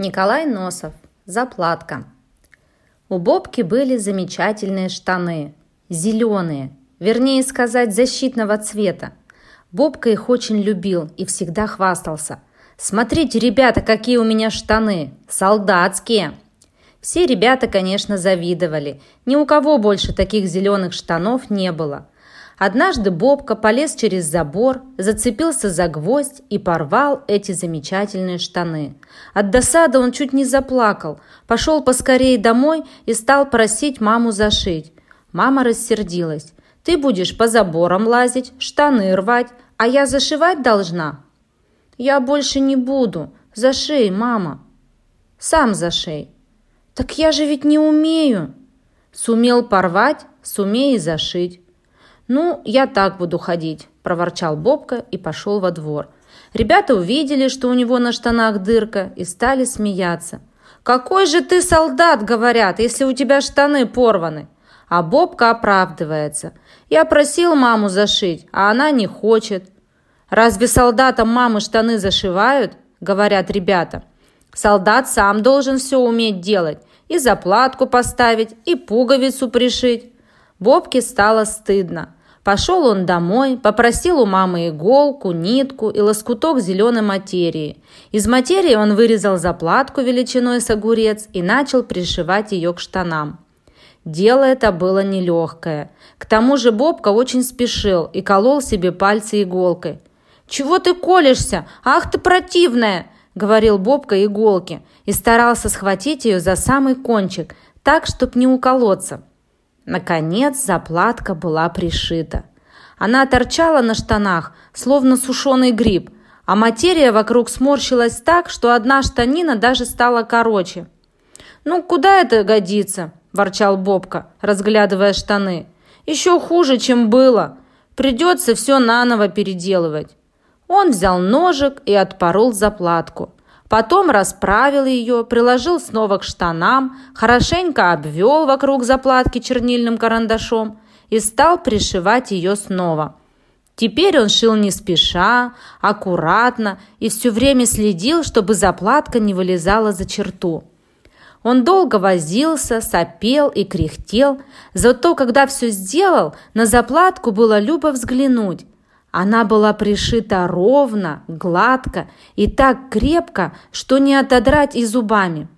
Николай Носов. Заплатка. У Бобки были замечательные штаны. Зеленые. Вернее сказать, защитного цвета. Бобка их очень любил и всегда хвастался. «Смотрите, ребята, какие у меня штаны! Солдатские!» Все ребята, конечно, завидовали. Ни у кого больше таких зеленых штанов не было. Однажды Бобка полез через забор, зацепился за гвоздь и порвал эти замечательные штаны. От досады он чуть не заплакал, пошел поскорее домой и стал просить маму зашить. Мама рассердилась. «Ты будешь по заборам лазить, штаны рвать, а я зашивать должна?» «Я больше не буду. Зашей, мама». «Сам зашей». «Так я же ведь не умею». «Сумел порвать, сумей и зашить». «Ну, я так буду ходить», – проворчал Бобка и пошел во двор. Ребята увидели, что у него на штанах дырка, и стали смеяться. «Какой же ты солдат, говорят, если у тебя штаны порваны?» А Бобка оправдывается. «Я просил маму зашить, а она не хочет». «Разве солдатам мамы штаны зашивают?» – говорят ребята. «Солдат сам должен все уметь делать. И заплатку поставить, и пуговицу пришить». Бобке стало стыдно. Пошел он домой, попросил у мамы иголку, нитку и лоскуток зеленой материи. Из материи он вырезал заплатку величиной с огурец и начал пришивать ее к штанам. Дело это было нелегкое. К тому же Бобка очень спешил и колол себе пальцы иголкой. «Чего ты колешься? Ах ты противная!» – говорил Бобка иголке и старался схватить ее за самый кончик, так, чтоб не уколоться. Наконец заплатка была пришита. Она торчала на штанах, словно сушеный гриб, а материя вокруг сморщилась так, что одна штанина даже стала короче. «Ну, куда это годится?» – ворчал Бобка, разглядывая штаны. «Еще хуже, чем было. Придется все наново переделывать». Он взял ножик и отпорол заплатку. Потом расправил ее, приложил снова к штанам, хорошенько обвел вокруг заплатки чернильным карандашом и стал пришивать ее снова. Теперь он шил не спеша, аккуратно и все время следил, чтобы заплатка не вылезала за черту. Он долго возился, сопел и кряхтел, зато когда все сделал, на заплатку было любо взглянуть. Она была пришита ровно, гладко и так крепко, что не отодрать и зубами.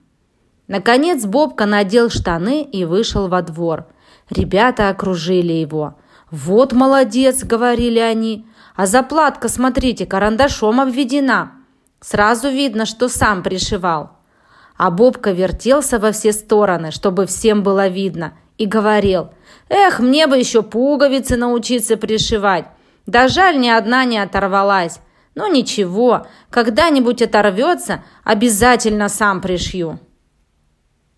Наконец Бобка надел штаны и вышел во двор. Ребята окружили его. «Вот молодец!» – говорили они. «А заплатка, смотрите, карандашом обведена. Сразу видно, что сам пришивал». А Бобка вертелся во все стороны, чтобы всем было видно, и говорил, «Эх, мне бы еще пуговицы научиться пришивать. Да жаль, ни одна не оторвалась. Ну ничего, когда-нибудь оторвется, обязательно сам пришью.